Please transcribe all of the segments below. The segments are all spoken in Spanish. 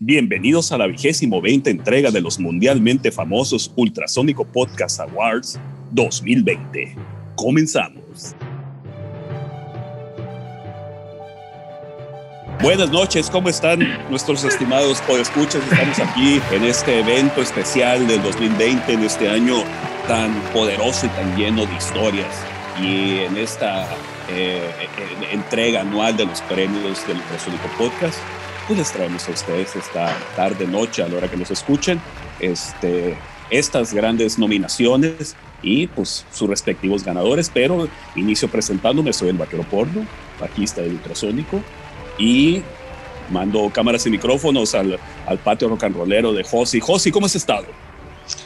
Bienvenidos a la vigésimo veinte entrega de los mundialmente famosos Ultrasónico Podcast Awards 2020. Comenzamos. Buenas noches, ¿cómo están nuestros estimados podescuchas? Estamos aquí en este evento especial del 2020, en este año tan poderoso y tan lleno de historias. Y en esta eh, entrega anual de los premios del Ultrasónico Podcast, pues les traemos a ustedes esta tarde, noche, a la hora que nos escuchen, este, estas grandes nominaciones y pues sus respectivos ganadores. Pero inicio presentándome, soy el vaquero porno, bajista de Ultrasónico y mando cámaras y micrófonos al, al patio rock and rollero de Josi. Josi, ¿cómo has estado?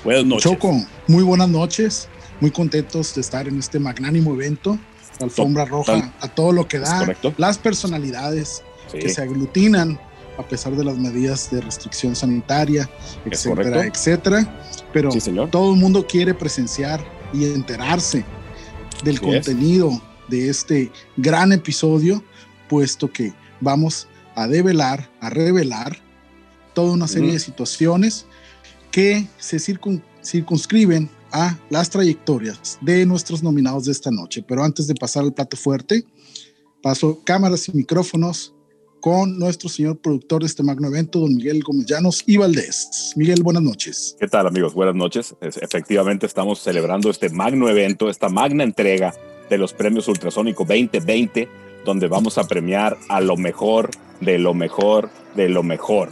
Buenas noches. Choco, muy buenas noches. Muy contentos de estar en este magnánimo evento. Alfombra roja a todo lo que da. Las personalidades que se aglutinan a pesar de las medidas de restricción sanitaria, etcétera, etcétera. Pero todo el mundo quiere presenciar y enterarse del contenido de este gran episodio, puesto que vamos a develar, a revelar toda una serie de situaciones que se circunscriben a las trayectorias de nuestros nominados de esta noche. Pero antes de pasar al plato fuerte, paso cámaras y micrófonos con nuestro señor productor de este magno evento, don Miguel Gómez Llanos y Valdés. Miguel, buenas noches. ¿Qué tal amigos? Buenas noches. efectivamente estamos celebrando este magno evento, esta magna entrega de los premios Ultrasónico 2020, donde vamos a premiar a lo mejor de lo mejor de lo mejor.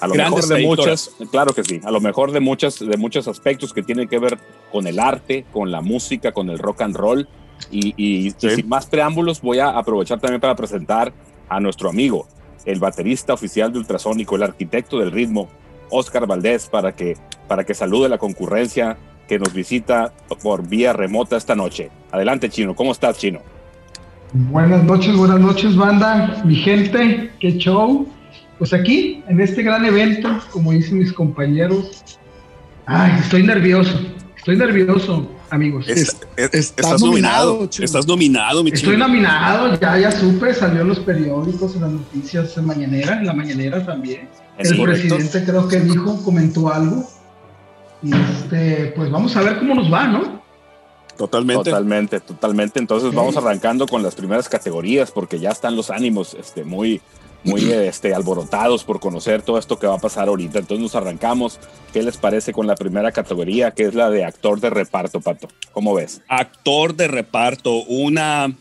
A lo mejor de muchas, claro que sí, a lo mejor de muchas, de muchos aspectos que tienen que ver con el arte, con la música, con el rock and roll. Y, y sin más preámbulos, voy a aprovechar también para presentar a nuestro amigo, el baterista oficial de Ultrasónico, el arquitecto del ritmo, Oscar Valdés, para que, para que salude la concurrencia que nos visita por vía remota esta noche. Adelante, Chino. ¿Cómo estás, Chino? Buenas noches, buenas noches, banda, mi gente, qué show. Pues aquí, en este gran evento, como dicen mis compañeros, ay, estoy nervioso, estoy nervioso amigos. estás, nominado. estás nominado, mi Estoy nominado, ya, ya supe, salió en los periódicos, en las noticias en mañanera, en la mañanera también. El presidente creo que dijo, comentó algo. Y este, pues vamos a ver cómo nos va, ¿no? Totalmente. Totalmente, totalmente. Entonces vamos arrancando con las primeras categorías porque ya están los ánimos este, muy, muy este, alborotados por conocer todo esto que va a pasar ahorita. Entonces nos arrancamos. ¿Qué les parece con la primera categoría, que es la de actor de reparto, Pato? ¿Cómo ves? Actor de reparto, una,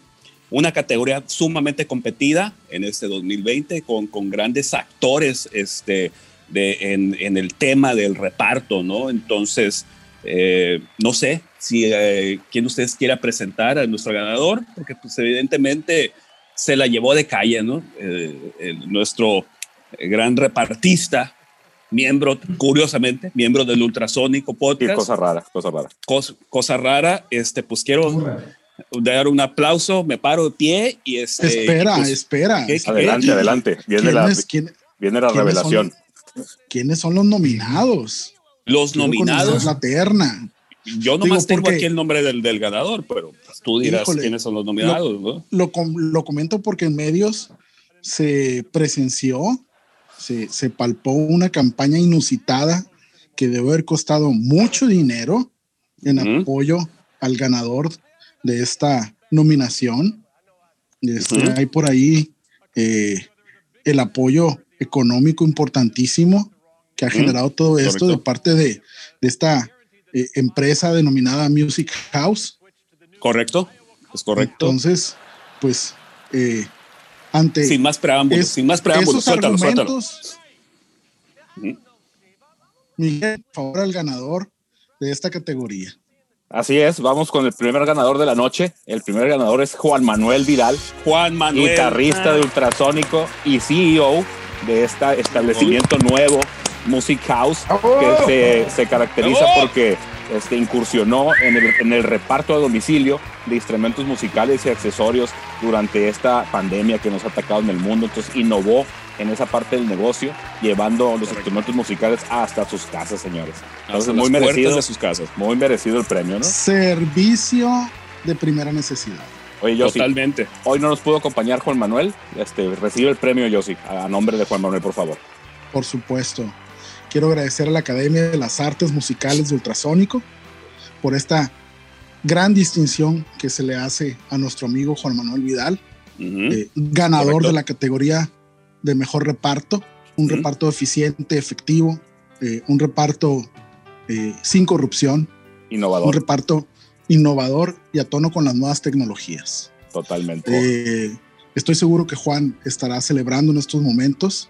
una categoría sumamente competida en este 2020 con, con grandes actores este, de, en, en el tema del reparto, ¿no? Entonces, eh, no sé si eh, quién ustedes quiera presentar a nuestro ganador, porque pues evidentemente se la llevó de calle, ¿no? Eh, nuestro gran repartista, miembro, curiosamente, miembro del Ultrasónico Podcast. cosa rara, cosa rara. Cosa, rara, este, pues quiero dar un aplauso, me paro de pie y este, Espera, pues, espera. adelante, adelante. Viene la, viene la revelación. ¿Quiénes son los nominados? Los nominados. La terna. Yo nomás tengo aquí el nombre del, del ganador, pero pues, tú dirás quiénes son los nominados. Lo, ¿no? lo, comento porque en medios se presenció, se, se, palpó una campaña inusitada que debe haber costado mucho dinero en apoyo al ganador de esta nominación. Este, Hay por ahí eh, el apoyo económico importantísimo que ha generado todo esto de parte de, de esta eh, empresa denominada Music House. Correcto, es correcto. Entonces, pues, eh, ante. Sin más preámbulos, sin más preámbulos, suéltalo, suéltalo. Miguel, favor al ganador de esta categoría. Así es, vamos con el primer ganador de la noche. El primer ganador es Juan Manuel Viral. Juan Manuel. Guitarrista de Ultrasónico y CEO de este establecimiento nuevo Music House, que se, caracteriza porque este, incursionó en el, en el reparto a domicilio de instrumentos musicales y accesorios durante esta pandemia que nos ha atacado en el mundo. Entonces innovó en esa parte del negocio, llevando los instrumentos musicales hasta sus casas, señores. Entonces, muy merecido de sus casas. Muy merecido el premio, ¿no? Servicio de primera necesidad. Oye, Totalmente. hoy no nos pudo acompañar Juan Manuel. Este, recibe el premio, Yossi, a nombre de Juan Manuel, por favor. Por supuesto. Quiero agradecer a la Academia de las Artes Musicales de Ultrasónico por esta gran distinción que se le hace a nuestro amigo Juan Manuel Vidal, eh, ganador de la categoría de mejor reparto, un reparto eficiente, efectivo, eh, un reparto eh, sin corrupción, innovador. un reparto innovador y a tono con las nuevas tecnologías. Totalmente. estoy seguro que Juan estará celebrando en estos momentos.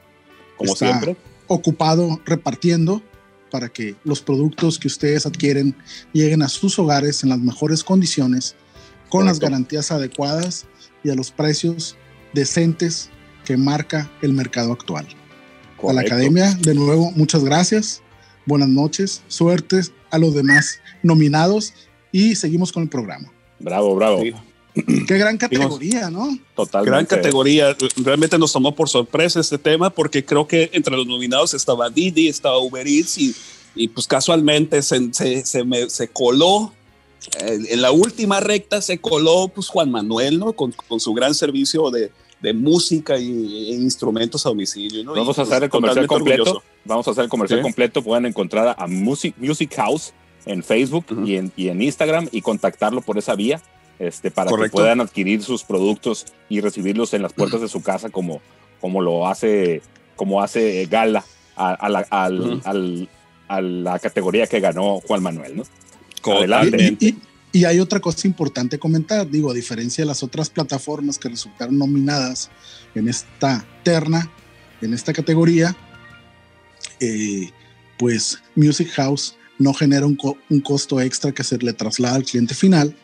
Como siempre. Ocupado repartiendo para que los productos que ustedes adquieren lleguen a sus hogares en las mejores condiciones, con las garantías adecuadas y a los precios decentes que marca el mercado actual. A la academia, de nuevo, muchas gracias, buenas noches, suertes a los demás nominados y seguimos con el programa. Bravo, bravo. Qué gran categoría, ¿no? Totalmente. Gran categoría. Realmente nos tomó por sorpresa este tema porque creo que entre los nominados estaba Didi, estaba Uber Eats y, y pues casualmente se, se, se, coló en la última recta se coló pues Juan Manuel, ¿no? Con, con su gran servicio de, de música y, e instrumentos a domicilio, ¿no? Vamos a hacer el comercial completo. Vamos a hacer el comercial completo. Pueden encontrar a Music, Music House en Facebook y, en, y en Instagram y contactarlo por esa vía este, para que puedan adquirir sus productos y recibirlos en las puertas de su casa como, como lo hace, como hace Gala a, la, a la categoría que ganó Juan Manuel, ¿no? Y, y, hay otra cosa importante comentar, digo, a diferencia de las otras plataformas que resultaron nominadas en esta terna, en esta categoría, eh, pues Music House no genera un, un, costo extra que se le traslada al cliente final,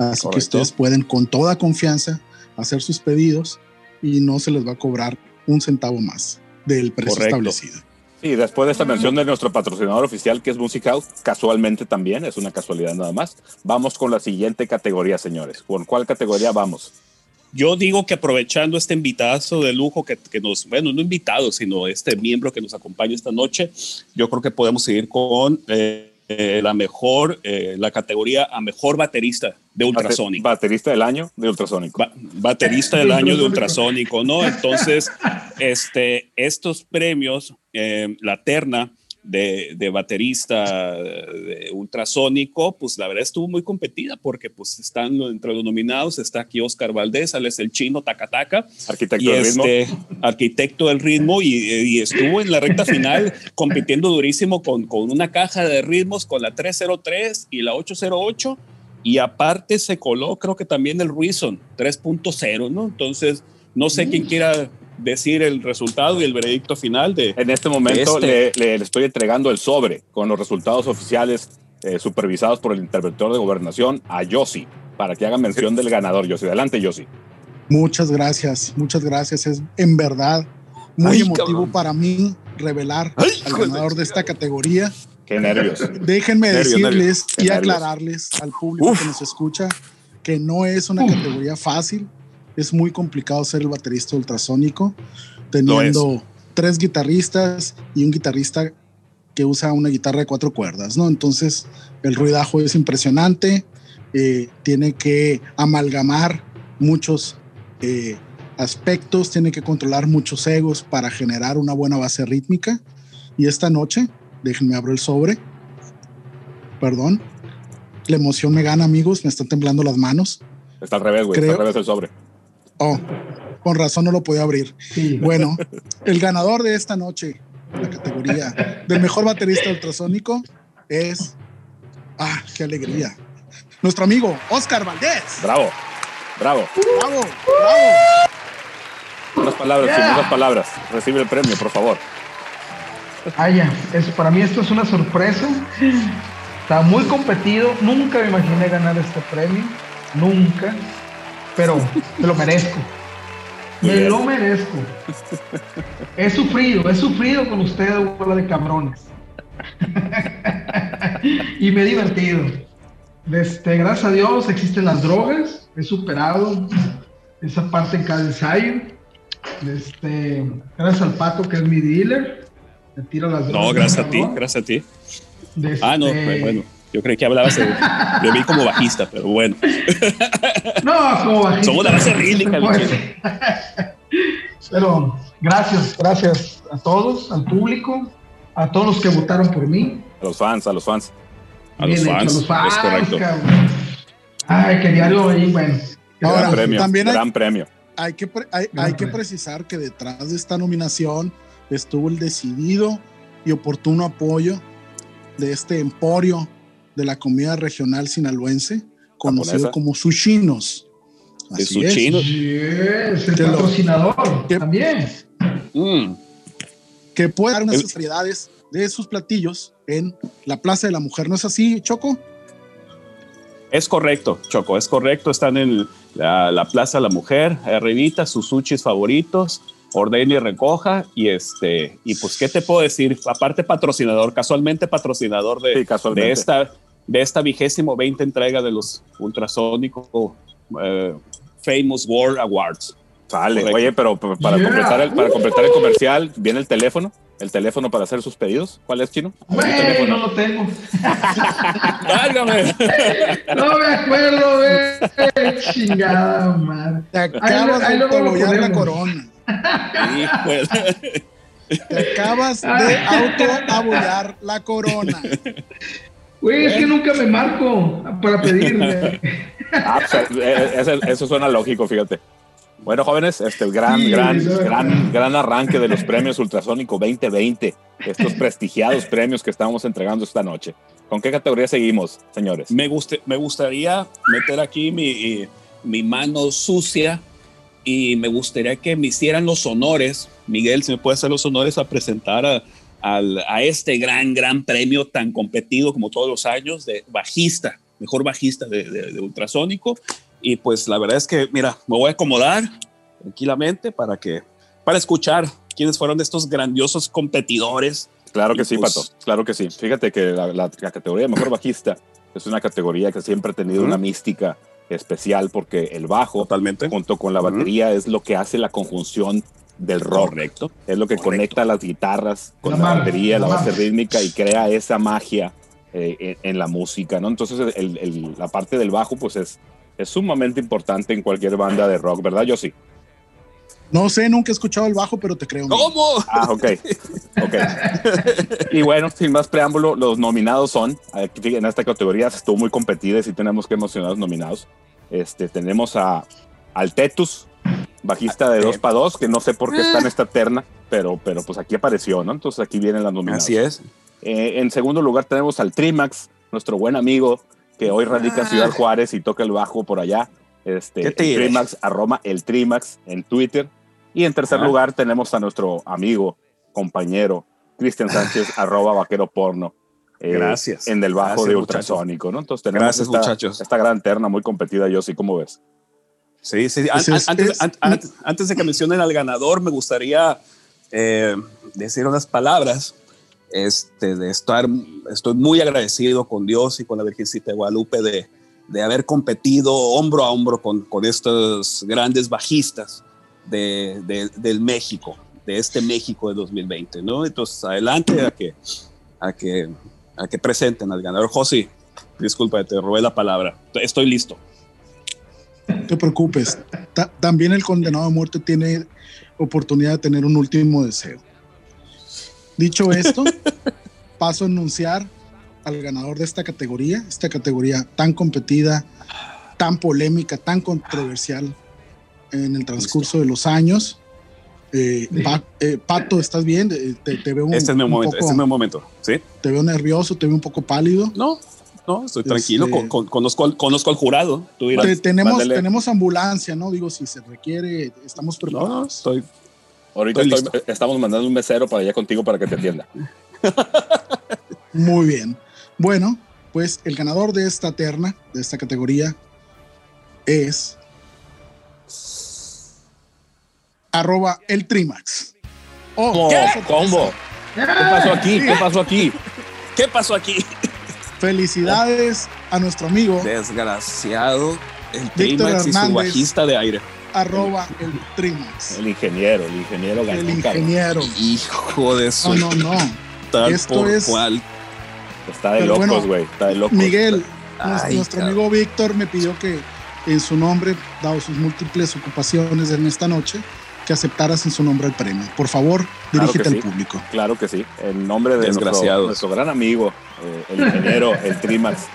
Así que ustedes pueden con toda confianza hacer sus pedidos y no se les va a cobrar un centavo más del precio establecido. Sí, después de esta mención de nuestro patrocinador oficial, que es Music House, casualmente también, es una casualidad nada más. Vamos con la siguiente categoría, señores. ¿Con cuál categoría vamos? Yo digo que aprovechando este invitazo de lujo que, que, nos, bueno, no invitado, sino este miembro que nos acompaña esta noche, yo creo que podemos seguir con eh, eh, la mejor, eh, la categoría a mejor baterista de ultrasónico. Baterista del año de ultrasónico. baterista del año de ultrasónico, ¿no? Entonces, este, estos premios, eh, la terna, de, baterista de ultrasónico, pues la verdad estuvo muy competida porque pues están entre los nominados, está aquí Oscar Valdés, es el chino Takataka, arquitecto del ritmo. Este, arquitecto del ritmo y, estuvo en la recta final compitiendo durísimo con, con una caja de ritmos con la 303 y la 808 y aparte se coló creo que también el Reason 3.0, ¿no? Entonces, no sé quién quiera decir el resultado y el veredicto final de... En este momento este. Le, estoy entregando el sobre con los resultados oficiales eh, supervisados por el interventor de gobernación a Yossi, para que haga mención del ganador. Yossi, adelante Yossi. Muchas gracias, muchas gracias. Es en verdad muy emotivo para mí revelar al ganador de esta categoría. Qué nervios. Déjenme decirles y aclararles al público que nos escucha que no es una categoría fácil es muy complicado ser el baterista ultrasónico, teniendo tres guitarristas y un guitarrista que usa una guitarra de cuatro cuerdas, ¿no? Entonces, el ruidajo es impresionante, eh, tiene que amalgamar muchos eh, aspectos, tiene que controlar muchos egos para generar una buena base rítmica. Y esta noche, déjenme abrir el sobre, perdón, la emoción me gana, amigos, me están temblando las manos. Está al revés, güey, está al revés el sobre. Oh, con razón no lo podía abrir. Bueno, el ganador de esta noche, la categoría del mejor baterista ultrasónico, es. ¡Ah, qué alegría! Nuestro amigo Oscar Valdés. Bravo, bravo. Bravo, bravo. Unas palabras, yeah. unas palabras. Recibe el premio, por favor. Ah, ya. para mí esto es una sorpresa. Está muy competido. Nunca me imaginé ganar este premio. Nunca pero me lo merezco. Me lo merezco. He sufrido, he sufrido con ustedes, bola de cabrones. y me he divertido. Este, gracias a Dios existen las drogas. He superado esa parte en cada ensayo. Este, gracias al pato que es mi dealer. Me tira las drogas. No, gracias a ti, gracias a ti. ah, no, este, bueno. Yo creí que hablabas de. Yo vi como bajista, pero bueno. No, como bajista. Somos la base rítmica. Pero Gracias, gracias a todos, al público, a todos los que votaron por mí. A los fans, a los fans. A los fans, es correcto. Ay, qué diario ahí, bueno. Ahora, gran premio, también hay, gran premio. Hay que, hay, que precisar que detrás de esta nominación estuvo el decidido y oportuno apoyo de este emporio de la comida regional sinaloense, conocido como Sushinos. De Sushinos. Es. el patrocinador también. Mm. Que puede dar unas variedades de sus platillos en la Plaza de la Mujer. ¿No es así, Choco? Es correcto, Choco, es correcto. Están en la, Plaza de la Mujer, arribita, sus sushis favoritos, ordene y recoja. Y este, y pues, ¿qué te puedo decir? Aparte, patrocinador, casualmente patrocinador de, de esta de esta vigésimo 20 entrega de los Ultrasónico eh, Famous World Awards. Sale, oye, pero para, completar el, para completar el comercial, ¿viene el teléfono? ¿El teléfono para hacer sus pedidos? ¿Cuál es, Chino? Güey, no lo tengo. Válgame. no me acuerdo, güey. Chingada madre. Te acabas de la corona. Te acabas de autoabollar la corona. Güey, es que nunca me marco para pedirme. ah, pues, eh, eso, eso suena lógico, fíjate. Bueno, jóvenes, este gran, gran, gran, gran arranque de los premios Ultrasónico 2020, estos prestigiados premios que estamos entregando esta noche. ¿Con qué categoría seguimos, señores? Me, guste, me gustaría meter aquí mi, mi mano sucia y me gustaría que me hicieran los honores. Miguel, si me puede hacer los honores a presentar a, a este gran, gran premio tan competido como todos los años de bajista, mejor bajista de, de ultrasónico. Y pues la verdad es que, mira, me voy a acomodar tranquilamente para que, para escuchar quiénes fueron estos grandiosos competidores. Claro que sí, pues Pato, claro que sí. Fíjate que la, categoría de mejor bajista es una categoría que siempre ha tenido una mística especial porque el bajo, Totalmente. junto con la batería, es lo que hace la conjunción del rock. Correcto. Es lo que conecta las guitarras con la, batería, la, base rítmica y crea esa magia eh, en, la música, ¿no? Entonces la parte del bajo pues es es sumamente importante en cualquier banda de rock, ¿verdad? Yo sí. No sé, nunca he escuchado el bajo, pero te creo. ¿Cómo? Ah, ok. Ok. y bueno, sin más preámbulo, los nominados son, en esta categoría estuvo muy competida y sí tenemos que emocionar los nominados. Este, tenemos a Altetus, bajista de 2 para 2, que no sé por qué está en esta terna, pero, pero pues aquí apareció, ¿no? Entonces aquí vienen las nominadas. Así es. Eh, en segundo lugar tenemos al Trimax, nuestro buen amigo, que hoy radica en Ciudad ah. Juárez y toca el bajo por allá. Este, el Trimax, arroba el Trimax en Twitter. Y en tercer lugar tenemos a nuestro amigo, compañero, Cristian Sánchez, arroba vaquero porno. Eh, Gracias. En el bajo de ultrasónico, ¿no? Entonces tenemos Gracias, esta, muchachos. esta gran terna muy competida, yo sí, ¿cómo ves? Sí, sí. antes, de que mencionen al ganador, me gustaría eh, decir unas palabras este, de estar, estoy muy agradecido con Dios y con la Virgencita de Guadalupe de, de haber competido hombro a hombro con, con estos grandes bajistas de, del México, de este México de 2020, ¿no? Entonces, adelante a que, a que, a que presenten al ganador. José, disculpa, te robé la palabra. Estoy listo. No te preocupes. también el condenado a muerte tiene oportunidad de tener un último deseo. Dicho esto, paso a anunciar al ganador de esta categoría, esta categoría tan competida, tan polémica, tan controversial en el transcurso de los años. Eh, eh, Pato, ¿estás bien? Eh, te, veo un, este es mi momento, este es mi momento, ¿sí? Te veo nervioso, te veo un poco pálido. No, no, estoy tranquilo, este, conozco, conozco, al jurado. tenemos, tenemos ambulancia, ¿no? Digo, si se requiere, estamos preparados. No, estoy, Ahorita estamos mandando un mesero para allá contigo para que te atienda. Muy bien. Bueno, pues el ganador de esta terna, de esta categoría, es arroba el Trimax. Oh, ¿Qué? ¿Cómo? ¿Qué pasó aquí? ¿Qué pasó aquí? ¿Qué pasó aquí? Felicidades a nuestro amigo. Desgraciado. El Trimax y su bajista de aire arroba el Trimax. El ingeniero, el ingeniero El ingeniero. Hijo de su. No, no, no. Tal Esto por es. Cual. Está de locos, güey. está de locos. Miguel, nuestro, amigo Víctor me pidió que en su nombre, dado sus múltiples ocupaciones en esta noche, que aceptaras en su nombre el premio. Por favor, dirígete al público. Claro que sí. En nombre de nuestro, nuestro, gran amigo, eh, el ingeniero, el Trimax,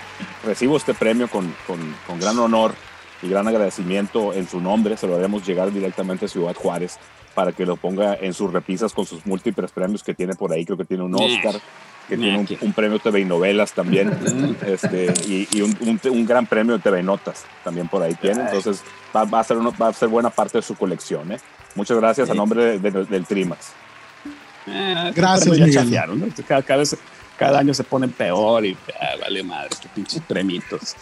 recibo este premio con, con, con, gran honor y gran agradecimiento en su nombre. Se lo haremos llegar directamente a Ciudad Juárez para que lo ponga en sus repisas con sus múltiples premios que tiene por ahí. Creo que tiene un Oscar, que tiene un, premio TV y novelas también, este, y, un, un, gran premio de TV Notas también por ahí tiene. Entonces va, va, a ser va a ser buena parte de su colección. ¿eh? Muchas gracias a nombre del Trimax. Eh, gracias, Miguel. Cada, vez, cada año se ponen peor y ah, vale madre, qué pinches premitos,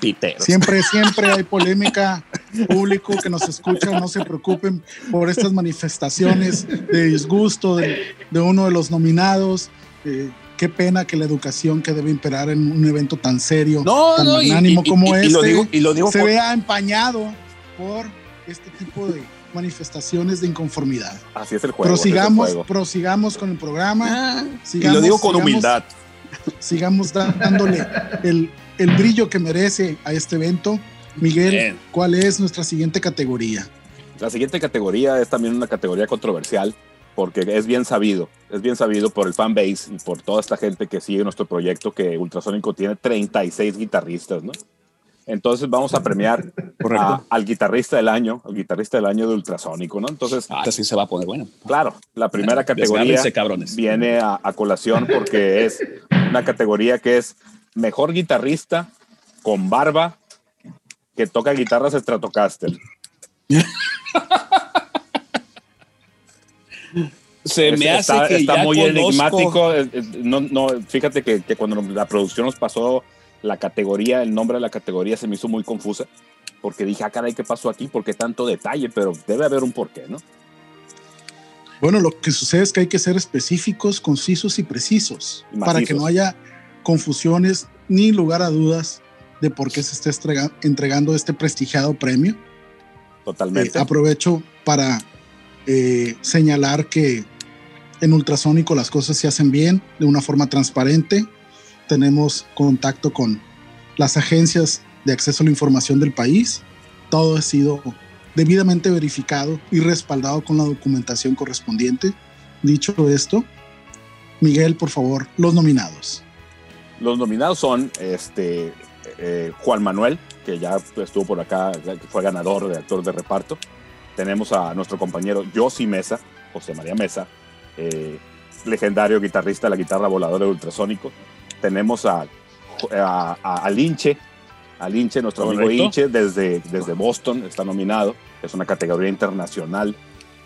piteros. Siempre, siempre hay polémica. Público que nos escucha, no se preocupen por estas manifestaciones de disgusto de, uno de los nominados. Eh, qué pena que la educación que debe imperar en un evento tan serio, tan magnánimo como este, se vea empañado por este tipo de manifestaciones de inconformidad. Así es el juego. Prosigamos, prosigamos con el programa. y lo digo con humildad. Sigamos dándole el, el, brillo que merece a este evento. Miguel, ¿cuál es nuestra siguiente categoría? La siguiente categoría es también una categoría controversial porque es bien sabido, es bien sabido por el fanbase y por toda esta gente que sigue nuestro proyecto que Ultrasónico tiene 36 guitarristas, ¿no? Entonces vamos a premiar al guitarrista del año, al guitarrista del año de Ultrasónico, ¿no? Entonces, ah, sí se va a poner bueno. Claro, la primera categoría viene a, a, colación porque es una categoría que es mejor guitarrista con barba que toca guitarras Stratocaster. Se me hace está, que está muy enigmático. No, no, fíjate que, cuando la producción nos pasó la categoría, el nombre de la categoría se me hizo muy confusa, porque dije, ah, caray, ¿qué pasó aquí? ¿Por qué tanto detalle? Pero debe haber un porqué, ¿no? Bueno, lo que sucede es que hay que ser específicos, concisos y precisos para que no haya confusiones ni lugar a dudas de por qué se está entregando este prestigiado premio. Totalmente. Eh, aprovecho para eh, señalar que en ultrasónico las cosas se hacen bien, de una forma transparente. Tenemos contacto con las agencias de acceso a la información del país. Todo ha sido debidamente verificado y respaldado con la documentación correspondiente. Dicho esto, Miguel, por favor, los nominados. Los nominados son este, eh, Juan Manuel, que ya estuvo por acá, fue ganador de actor de reparto tenemos a nuestro compañero Josi Mesa, José María Mesa, eh, legendario guitarrista de la guitarra voladora de ultrasónico. Tenemos a, a, Linche, a Linche, nuestro amigo Linche, desde, desde Boston, está nominado, es una categoría internacional.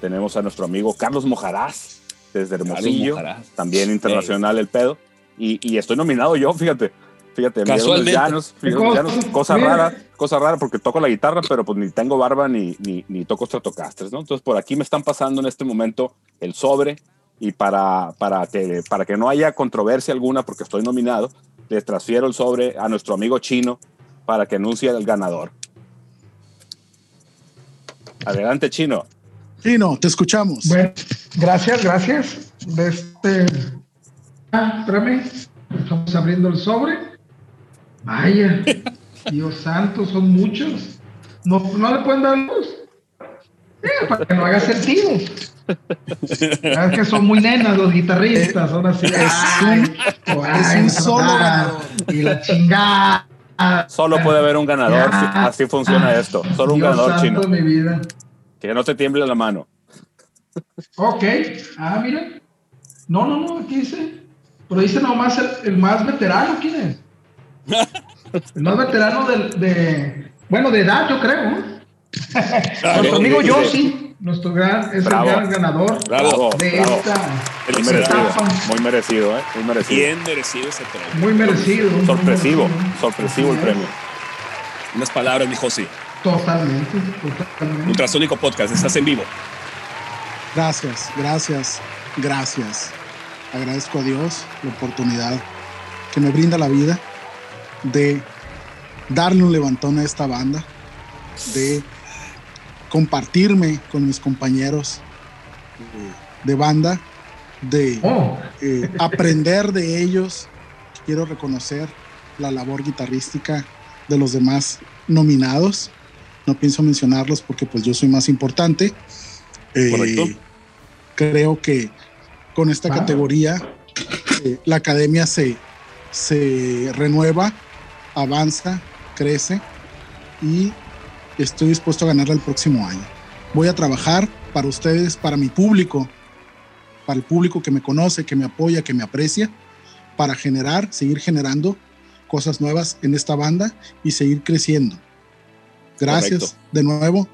Tenemos a nuestro amigo Carlos Mojarás, desde Hermosillo, también internacional el pedo. Y, y, estoy nominado yo, fíjate. Fíjate, Casualmente. cosa rara, cosa rara porque toco la guitarra, pero pues ni tengo barba ni, ni, ni toco Stratocasters, ¿no? Entonces por aquí me están pasando en este momento el sobre y para, para, que, para que no haya controversia alguna, porque estoy nominado, les transfiero el sobre a nuestro amigo chino para que anuncie el ganador. Adelante, Chino. Chino, te escuchamos. Bueno, gracias, gracias. Este, ah, espérame, estamos abriendo el sobre. Vaya, Dios santo, son muchos. No, no le pueden dar luz. Eh, para que no haga sentido. Es que son muy nenas los guitarristas, son así. Es un, solo ganador. Y la chingada. Solo puede haber un ganador, así funciona esto. Solo un ganador chino. Mi vida. Que no te tiemble la mano. Ok. Ah, mira. No, no, no, aquí dice. Pero dice nomás el, el más veterano, ¿quién es? El más veterano de, bueno, de edad, yo creo. nuestro amigo Yossi, nuestro gran, es el gran ganador de esta, muy merecido, muy merecido, ¿eh? Muy merecido. Bien merecido ese premio. Muy merecido. Sorpresivo, sorpresivo el premio. Unas palabras, mi Josi. Totalmente, totalmente. Ultrasónico Podcast, estás en vivo. Gracias, gracias, gracias. Agradezco a Dios la oportunidad que me brinda la vida de darle un levantón a esta banda, de compartirme con mis compañeros eh, de banda, de oh. eh, aprender de ellos. Quiero reconocer la labor guitarrística de los demás nominados. No pienso mencionarlos porque pues yo soy más importante. Eh, creo que con esta categoría eh, la academia se, se renueva, avanza, crece y estoy dispuesto a ganarla el próximo año. Voy a trabajar para ustedes, para mi público, para el público que me conoce, que me apoya, que me aprecia, para generar, seguir generando cosas nuevas en esta banda y seguir creciendo. Gracias de nuevo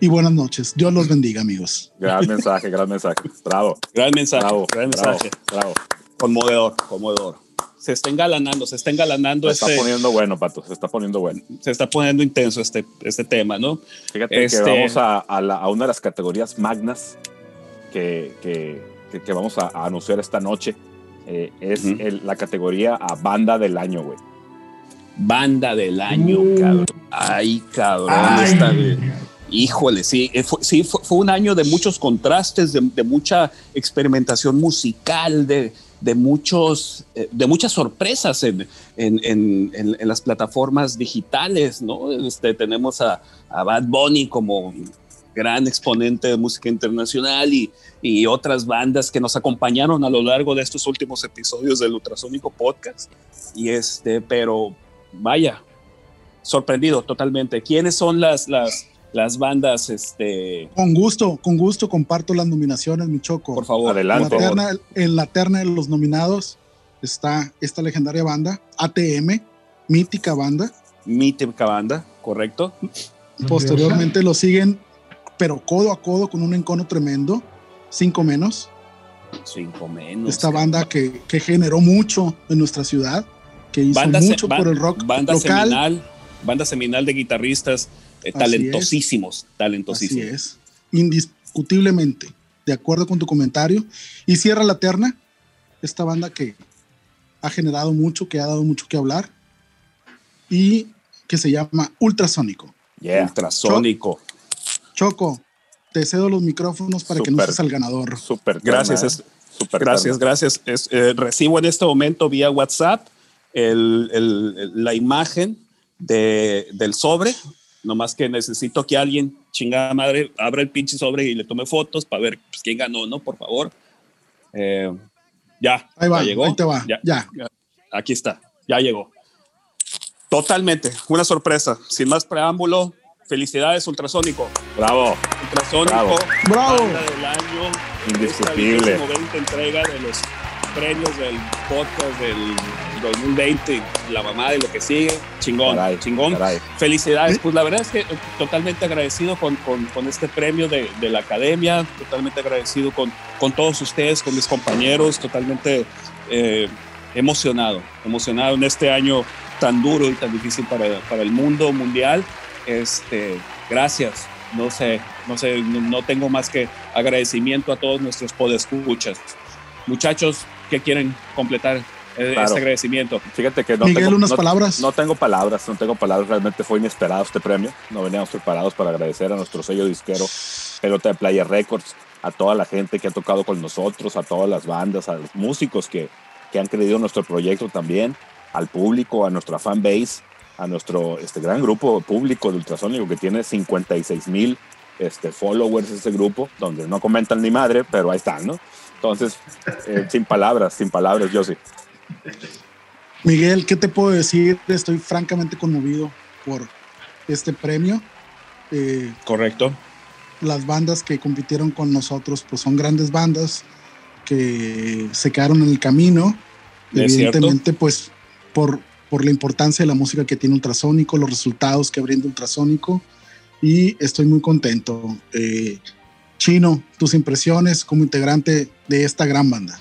y buenas noches. Dios los bendiga, amigos. Gran mensaje, gran mensaje. Bravo. Gran mensaje. Bravo, gran mensaje. Bravo. Conmovedor, conmovedor. Se está engalanando, se está engalanando. Se está este poniendo bueno, Pato, se está poniendo bueno. Se está poniendo intenso este, este tema, ¿no? Fíjate que este vamos a, a, una de las categorías magnas que, que, que, vamos a, anunciar esta noche. Eh, es la categoría a banda del año, güey. Banda del año, uh. cabrón. Ay, cabrón. Ay. Híjole, sí, eh, fue, sí, fue, un año de muchos contrastes, de, mucha experimentación musical, de, de muchos, eh, de muchas sorpresas en, en, en, las plataformas digitales, ¿no? Este, tenemos a, a, Bad Bunny como gran exponente de música internacional y, y, otras bandas que nos acompañaron a lo largo de estos últimos episodios del Ultrasónico Podcast. Y este, pero vaya, sorprendido totalmente. ¿Quiénes son las, las, las bandas, este... Con gusto, con gusto comparto las nominaciones, mi choco. Por favor, adelante. En la, terna, de los nominados está esta legendaria banda, ATM, mítica banda. Mítica banda, correcto. Posteriormente lo siguen, pero codo a codo con un encono tremendo, cinco menos. Cinco menos. Esta banda que, que, generó mucho en nuestra ciudad, que hizo mucho por el rock banda Seminal, banda seminal de guitarristas eh, talentosísimos, talentosísimos. Así es, indiscutiblemente, de acuerdo con tu comentario. Y cierra la terna, esta banda que ha generado mucho, que ha dado mucho que hablar y que se llama Ultrasónico. Ultrasónico. Choco, te cedo los micrófonos para que no seas el ganador. Super, gracias. super gracias, gracias. Eh, recibo en este momento vía WhatsApp la imagen de, del sobre Nomás que necesito que alguien, chingada madre, abra el pinche sobre y le tome fotos para ver pues, quién ganó, ¿no? Por favor. Eh, ya. Ahí va, llegó. Ahí te va. Ya, Aquí está. Ya llegó. Totalmente. Una sorpresa. Sin más preámbulo, felicidades, Ultrasónico. Bravo. Ultrasónico. Bravo. del año. Indiscutible. Esta entrega de los premios del podcast del 2020, la mamá de lo que sigue, chingón, chingón. Felicidades, pues la verdad es que totalmente agradecido con, con, este premio de, de, la academia, totalmente agradecido con, con todos ustedes, con mis compañeros, totalmente eh, emocionado, emocionado en este año tan duro y tan difícil para, para el mundo mundial. Este, gracias, no sé, no sé, no, tengo más que agradecimiento a todos nuestros podescuchas. Muchachos, que quieren completar eh, este agradecimiento. Fíjate que no Miguel, tengo, unas palabras. No tengo palabras, no tengo palabras. Realmente fue inesperado este premio. No veníamos preparados para agradecer a nuestro sello disquero Pelota de Playa Records, a toda la gente que ha tocado con nosotros, a todas las bandas, a los músicos que, que han creído en nuestro proyecto también, al público, a nuestra fan base, a nuestro este gran grupo público de Ultrasónico que tiene 56 mil este, followers ese grupo, donde no comentan ni madre, pero ahí están, ¿no? Entonces, eh, sin palabras, sin palabras, yo sí. Miguel, ¿qué te puedo decir? Estoy francamente conmovido por este premio. Eh, Correcto. Las bandas que compitieron con nosotros, pues son grandes bandas que se quedaron en el camino. Evidentemente, pues por, por la importancia de la música que tiene Ultrasónico, los resultados que brinda Ultrasónico, y estoy muy contento. Eh, Chino, tus impresiones como integrante de esta gran banda.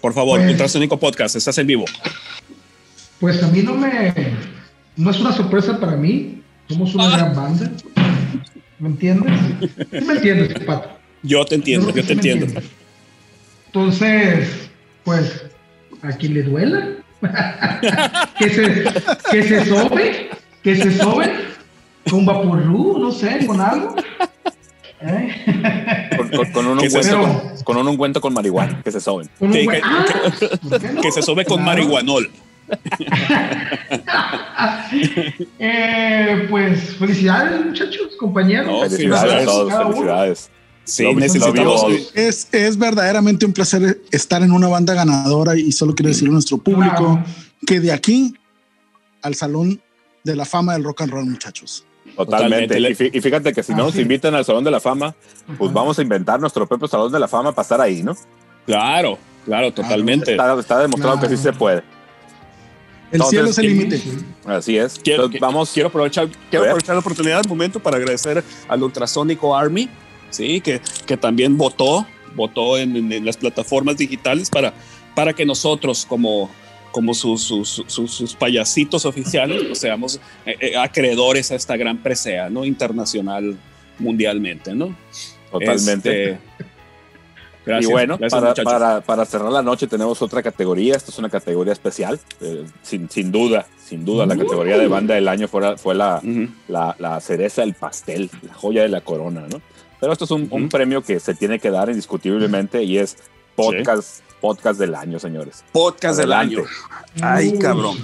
Por favor, pues, Ultrasonico Podcast, estás en vivo. Pues a mí no me. No es una sorpresa para mí. Somos una ah. gran banda. ¿Me entiendes? ¿Sí me entiendes, Pato? Yo te entiendo, yo, te entiendo. Entonces, pues, a quien le duela, que se, que se sobe, que se sobe con vaporru, no sé, con algo. Con, un ungüento, con, un ungüento con marihuana, que se soben. Que, se sobe con marihuanol. Eh, pues felicidades, muchachos, compañeros. felicidades a todos, felicidades. Sí, es, es, verdaderamente un placer estar en una banda ganadora y solo quiero decirle a nuestro público que de aquí al Salón de la Fama del Rock and Roll, muchachos. Totalmente. Y fíjate que si no nos invitan al Salón de la Fama, pues vamos a inventar nuestro propio Salón de la Fama para estar ahí, ¿no? Claro, claro, totalmente. Está, demostrado que sí se puede. El cielo es el límite. Así es. Quiero, vamos, quiero aprovechar, quiero aprovechar la oportunidad, un momento, para agradecer al Ultrasónico Army, ¿sí? que, que también votó, votó en, las plataformas digitales para, para que nosotros como, como sus, sus, sus, payasitos oficiales pues seamos eh, eh, acreedores a esta gran presea ¿no? internacional mundialmente. ¿no? Totalmente. Este, y bueno, para, para, cerrar la noche tenemos otra categoría. Esta es una categoría especial. Eh, sin, sin, duda, sin duda, la categoría de banda del año fue, fue la, la, la, cereza del pastel, la joya de la corona, ¿no? Pero esto es un, premio que se tiene que dar indiscutiblemente y es podcast, podcast del año, señores. Podcast del año. Ay, cabrón.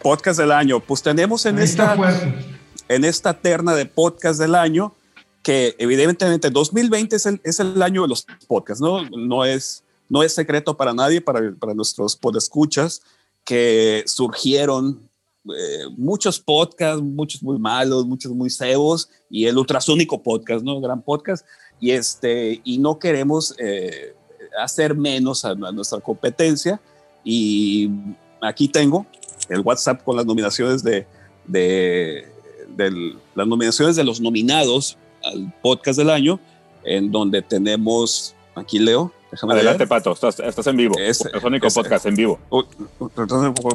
Podcast del año. Pues tenemos en esta, en esta terna de podcast del año que evidentemente 2020 es el, es el año de los podcasts, ¿no? No es, no es secreto para nadie, para, para nuestros podescuchas, que surgieron eh, muchos podcasts, muchos muy malos, muchos muy cebos, y el ultrasónico podcast, ¿no? Gran podcast, y, este, y no queremos eh, hacer menos a, nuestra competencia, y aquí tengo el WhatsApp con las nominaciones de, de, de las nominaciones de los nominados al podcast del año, en donde tenemos, aquí Leo, déjame Adelante, Pato, estás, estás, en vivo. Es, Ultrasónico Podcast en vivo.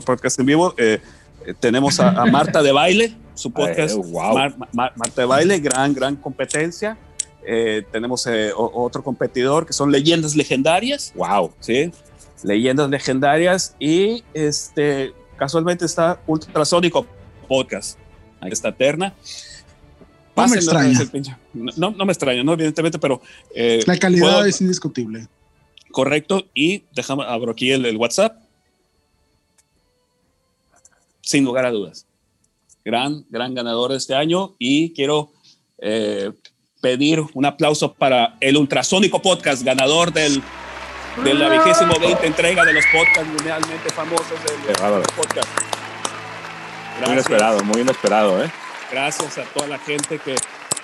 Podcast en vivo. Eh, eh, tenemos a, Marta de Baile, su podcast. Marta de Baile, gran, gran competencia. Eh, tenemos otro competidor que son Leyendas Legendarias. Wow. Sí, Leyendas Legendarias. Y este, casualmente está Ultrasónico Podcast. Ahí está Terna. No me extraña. No, no, me extraña, ¿no? evidentemente, pero... Eh, la calidad es indiscutible. Correcto. Y déjame, abro aquí el, WhatsApp. Sin lugar a dudas. Gran, gran ganador este año. Y quiero eh, pedir un aplauso para el Ultrasónico Podcast, ganador del, de la vigésimo 20 entrega de los podcasts mundialmente famosos del, podcast. Muy inesperado, muy inesperado, ¿eh? Gracias a toda la gente que,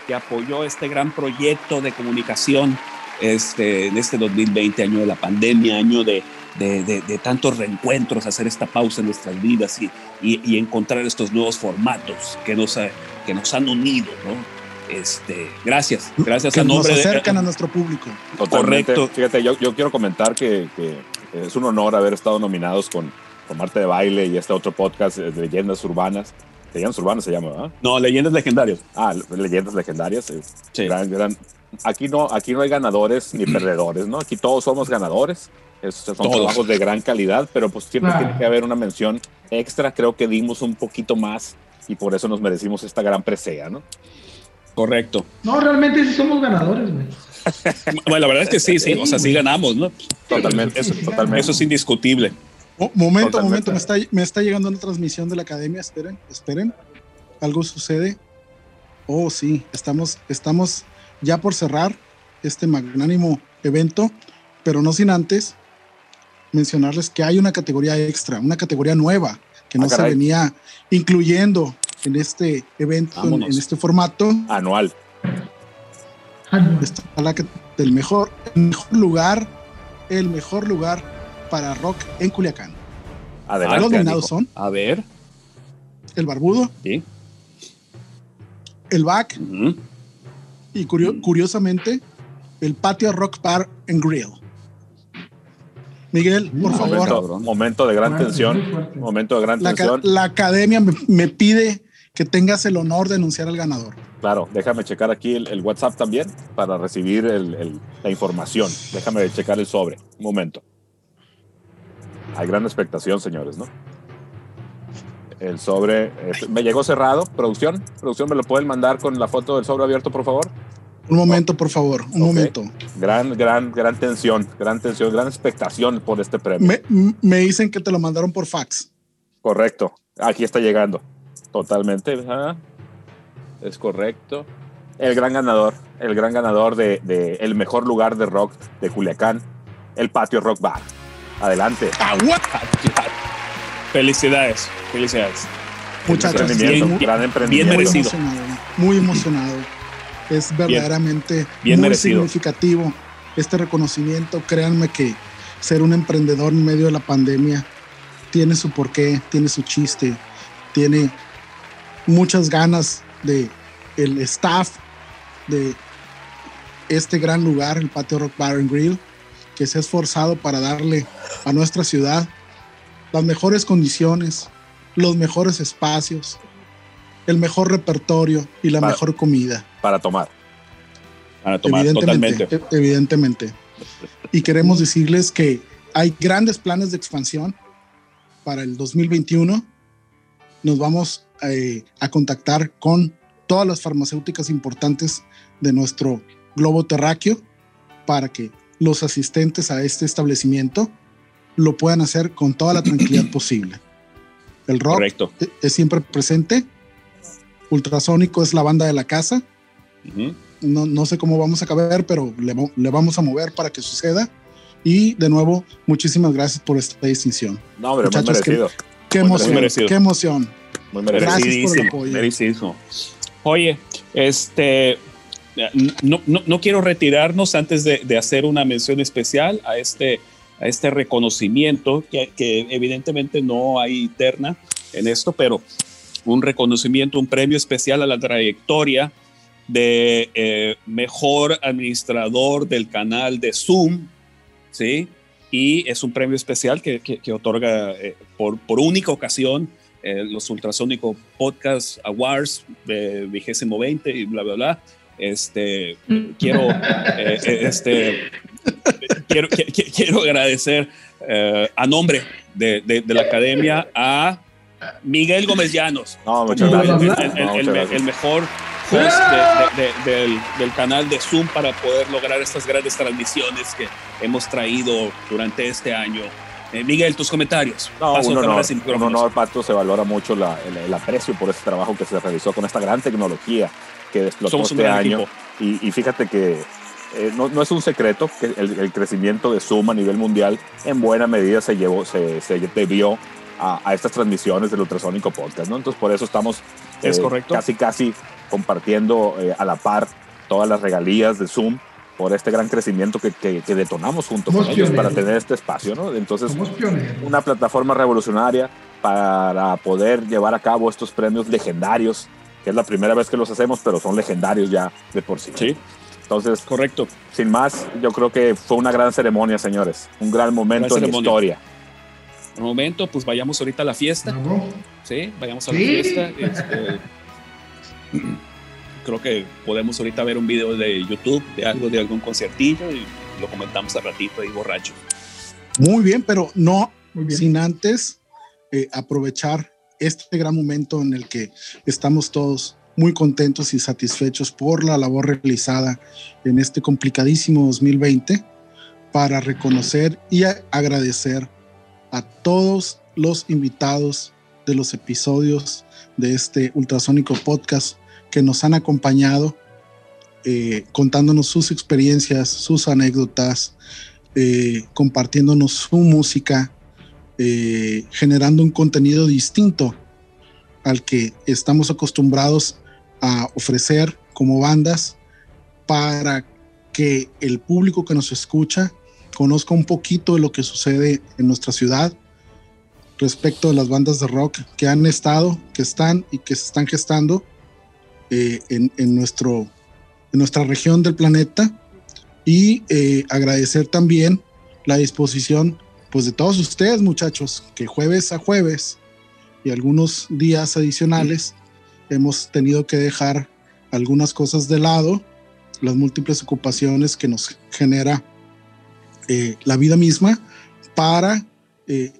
que apoyó este gran proyecto de comunicación este, en este 2020, año de la pandemia, año de, de, de, tantos reencuentros, hacer esta pausa en nuestras vidas y, y, encontrar estos nuevos formatos que nos, que nos han unido, ¿no? Este, gracias, gracias que a nombre nos acercan a nuestro público. Correcto. Fíjate, yo, yo quiero comentar que, que, es un honor haber estado nominados con, con Marte de Baile y este otro podcast de leyendas urbanas. Leyendas urbanas se llama, ¿verdad? No, leyendas legendarias. Ah, leyendas legendarias. Sí. Aquí, no, aquí no hay ganadores ni perdedores, ¿no? Aquí todos somos ganadores. son trabajos de gran calidad, pero pues siempre tiene que haber una mención extra. Creo que dimos un poquito más y por eso nos merecimos esta gran presea, ¿no? Correcto. No, realmente sí somos ganadores, güey. bueno, la verdad es que sí, sí, o sea, sí ganamos, ¿no? Totalmente, eso, totalmente. Eso es indiscutible momento, momento, me está, me está llegando una transmisión de la academia, esperen, esperen. Algo sucede. Oh, sí, estamos, estamos ya por cerrar este magnánimo evento, pero no sin antes mencionarles que hay una categoría extra, una categoría nueva que no ah, se venía incluyendo en este evento, en, este formato. Anual. Está la del mejor, el mejor lugar, el mejor lugar para rock en Culiacán. Adelante. Los nominados son. A ver. El Barbudo. Sí. El Back. Y curiosamente, el Patio Rock Bar and Grill. Miguel, por favor. Momento, de gran tensión. Momento de gran tensión. La academia me, pide que tengas el honor de anunciar al ganador. Claro, déjame checar aquí el, WhatsApp también para recibir la información. Déjame checar el sobre. Un momento. Hay gran expectación, señores, ¿no? El sobre eh, me llegó cerrado. Producción, producción, ¿me lo pueden mandar con la foto del sobre abierto, por favor? Un momento, por favor, un momento. Gran, gran, gran tensión, gran tensión, gran expectación por este premio. Me, me, dicen que te lo mandaron por fax. Correcto. Aquí está llegando. Totalmente. Es correcto. El gran ganador, el gran ganador de, el mejor lugar de rock de Culiacán, el Patio Rock Bar. Adelante. Ah, felicidades, felicidades. Muchachos, bien, gran emprendimiento. Bien merecido. Muy emocionado. Es verdaderamente muy significativo este reconocimiento. Créanme que ser un emprendedor en medio de la pandemia tiene su porqué, tiene su chiste, tiene muchas ganas de el staff de este gran lugar, el Patio Rock Bar and Grill, que se ha esforzado para darle a nuestra ciudad las mejores condiciones, los mejores espacios, el mejor repertorio y la mejor comida. Para tomar. Para tomar, evidentemente, totalmente. Evidentemente. Y queremos decirles que hay grandes planes de expansión para el 2021. Nos vamos eh, a contactar con todas las farmacéuticas importantes de nuestro globo terráqueo para que los asistentes a este establecimiento lo puedan hacer con toda la tranquilidad posible. El rock e-, es siempre presente. Ultrasónico es la banda de la casa. no, no, sé cómo vamos a caber, pero le, le, vamos a mover para que suceda. Y de nuevo, muchísimas gracias por esta distinción. No, hombre, muy merecido. Qué, emoción, qué emoción. Muy merecido. Oye, este, no, no, no, quiero retirarnos antes de, de, hacer una mención especial a este, a este reconocimiento, que, que, evidentemente no hay terna en esto, pero un reconocimiento, un premio especial a la trayectoria de eh, mejor administrador del canal de Zoom, ¿sí? Y es un premio especial que, que, otorga eh, por, por única ocasión eh, los Ultrasónico Podcast Awards de vigésimo 20 y bla, bla, bla. Este, mm. quiero, eh, eh, este, quiero, quiero agradecer a nombre de, de, la academia a Miguel Gómez Llanos. el, mejor host del, del, canal de Zoom para poder lograr estas grandes transmisiones que hemos traído durante este año eh, Miguel, tus comentarios. No, un honor, un honor, Pato, se valora mucho el, aprecio por este trabajo que se realizó con esta gran tecnología que explotó este año. Y, fíjate que eh, no, no, es un secreto que el, crecimiento de Zoom a nivel mundial en buena medida se, llevó, se, se debió a, a, estas transmisiones del Ultrasónico Podcast, ¿no? Entonces por eso estamos ¿Es eh, correcto? casi casi compartiendo a la par todas las regalías de Zoom por este gran crecimiento que, que, detonamos junto con ellos para tener este espacio, ¿no? Entonces, una plataforma revolucionaria para poder llevar a cabo estos premios legendarios, que es la primera vez que los hacemos, pero son legendarios ya de por sí. Sí. Entonces, correcto. Sin más, yo creo que fue una gran ceremonia, señores. Un gran momento en la historia. Un momento, pues vayamos ahorita a la fiesta. Sí, vayamos a la fiesta. Este, creo que podemos ahorita ver un video de YouTube de algo de algún conciertillo y lo comentamos a ratito ahí borracho. Muy bien, pero no sin antes eh, aprovechar este gran momento en el que estamos todos muy contentos y satisfechos por la labor realizada en este complicadísimo 2020 para reconocer y agradecer a todos los invitados de los episodios de este ultrasónico podcast que nos han acompañado eh, contándonos sus experiencias, sus anécdotas, eh, compartiéndonos su música, eh, generando un contenido distinto al que estamos acostumbrados a ofrecer como bandas para que el público que nos escucha conozca un poquito de lo que sucede en nuestra ciudad respecto de las bandas de rock que han estado, que están y que se están gestando eh, en, nuestro, en nuestra región del planeta. Y eh, agradecer también la disposición pues de todos ustedes muchachos que jueves a jueves y algunos días adicionales hemos tenido que dejar algunas cosas de lado las múltiples ocupaciones que nos genera eh, la vida misma para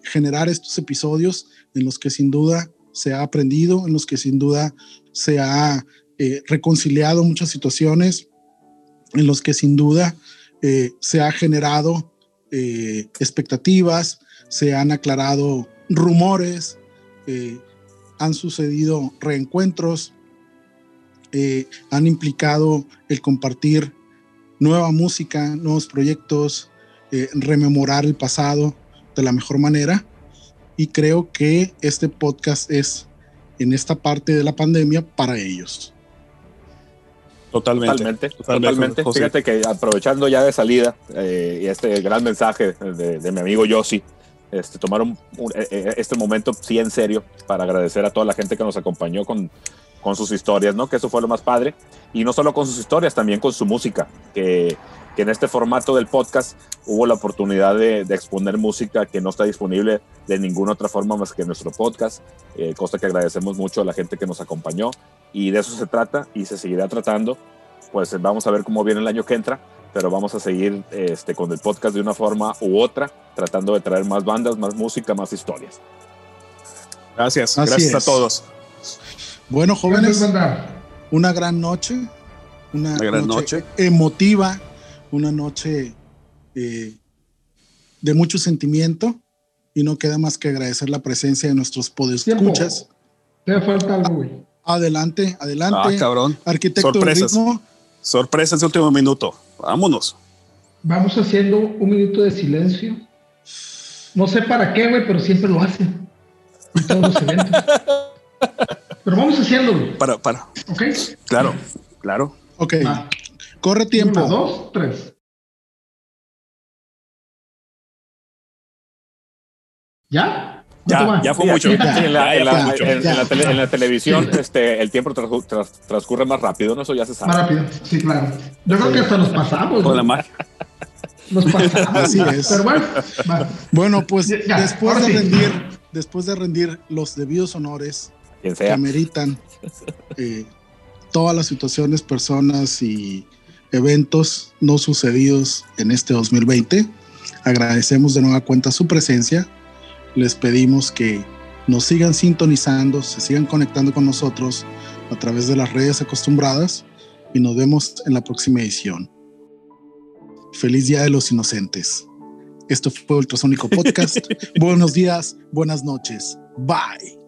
generar estos episodios en los que sin duda se ha aprendido, en los que sin duda se ha eh, reconciliado muchas situaciones, en los que sin duda eh, se ha generado eh, expectativas, se han aclarado rumores, eh, han sucedido reencuentros, eh, han implicado el compartir nueva música, nuevos proyectos, eh, rememorar el pasado de la mejor manera. Y creo que este podcast es en esta parte de la pandemia para ellos. Totalmente. Totalmente. Fíjate que aprovechando ya de salida y este gran mensaje de, de mi amigo Yossi, este, tomaron eh, eh, este momento sí en serio para agradecer a toda la gente que nos acompañó con, con sus historias, ¿no? Que eso fue lo más padre. Y no solo con sus historias, también con su música, que, que en este formato del podcast hubo la oportunidad de, de, exponer música que no está disponible de ninguna otra forma más que en nuestro podcast, eh, cosa que agradecemos mucho a la gente que nos acompañó. Y de eso se trata y se seguirá tratando. Pues vamos a ver cómo viene el año que entra pero vamos a seguir este, con el podcast de una forma u otra, tratando de traer más bandas, más música, más historias. Gracias, gracias a todos. Bueno, jóvenes, una gran noche, una, gran noche, emotiva, una noche eh, de mucho sentimiento y no queda más que agradecer la presencia de nuestros podescuchas. Te falta algo, güey. Adelante, adelante. Ah, cabrón. Arquitecto Sorpresas. ritmo. Sorpresas de último minuto. Vámonos. Vamos haciendo un minuto de silencio. No sé para qué, güey, pero siempre lo hacen. En todos los eventos. Pero vamos haciéndolo. Para, para. Ok. Claro, claro. Ok. Corre tiempo. Uno, dos, tres. ¿Ya? Ya, ya fue mucho. en, la, televisión este, el tiempo transcurre más rápido, ¿no? Eso ya se sabe. Más rápido, sí, claro. Yo creo que hasta nos pasamos. Con la mar. Nos pasamos. Así es. Pero bueno, bueno pues después, de rendir, después de rendir los debidos honores que ameritan eh, todas las situaciones, personas y eventos no sucedidos en este 2020, agradecemos de nueva cuenta su presencia les pedimos que nos sigan sintonizando, se sigan conectando con nosotros a través de las redes acostumbradas y nos vemos en la próxima edición. Feliz Día de los Inocentes. Esto fue Ultrasónico Podcast. Buenos días, buenas noches. Bye.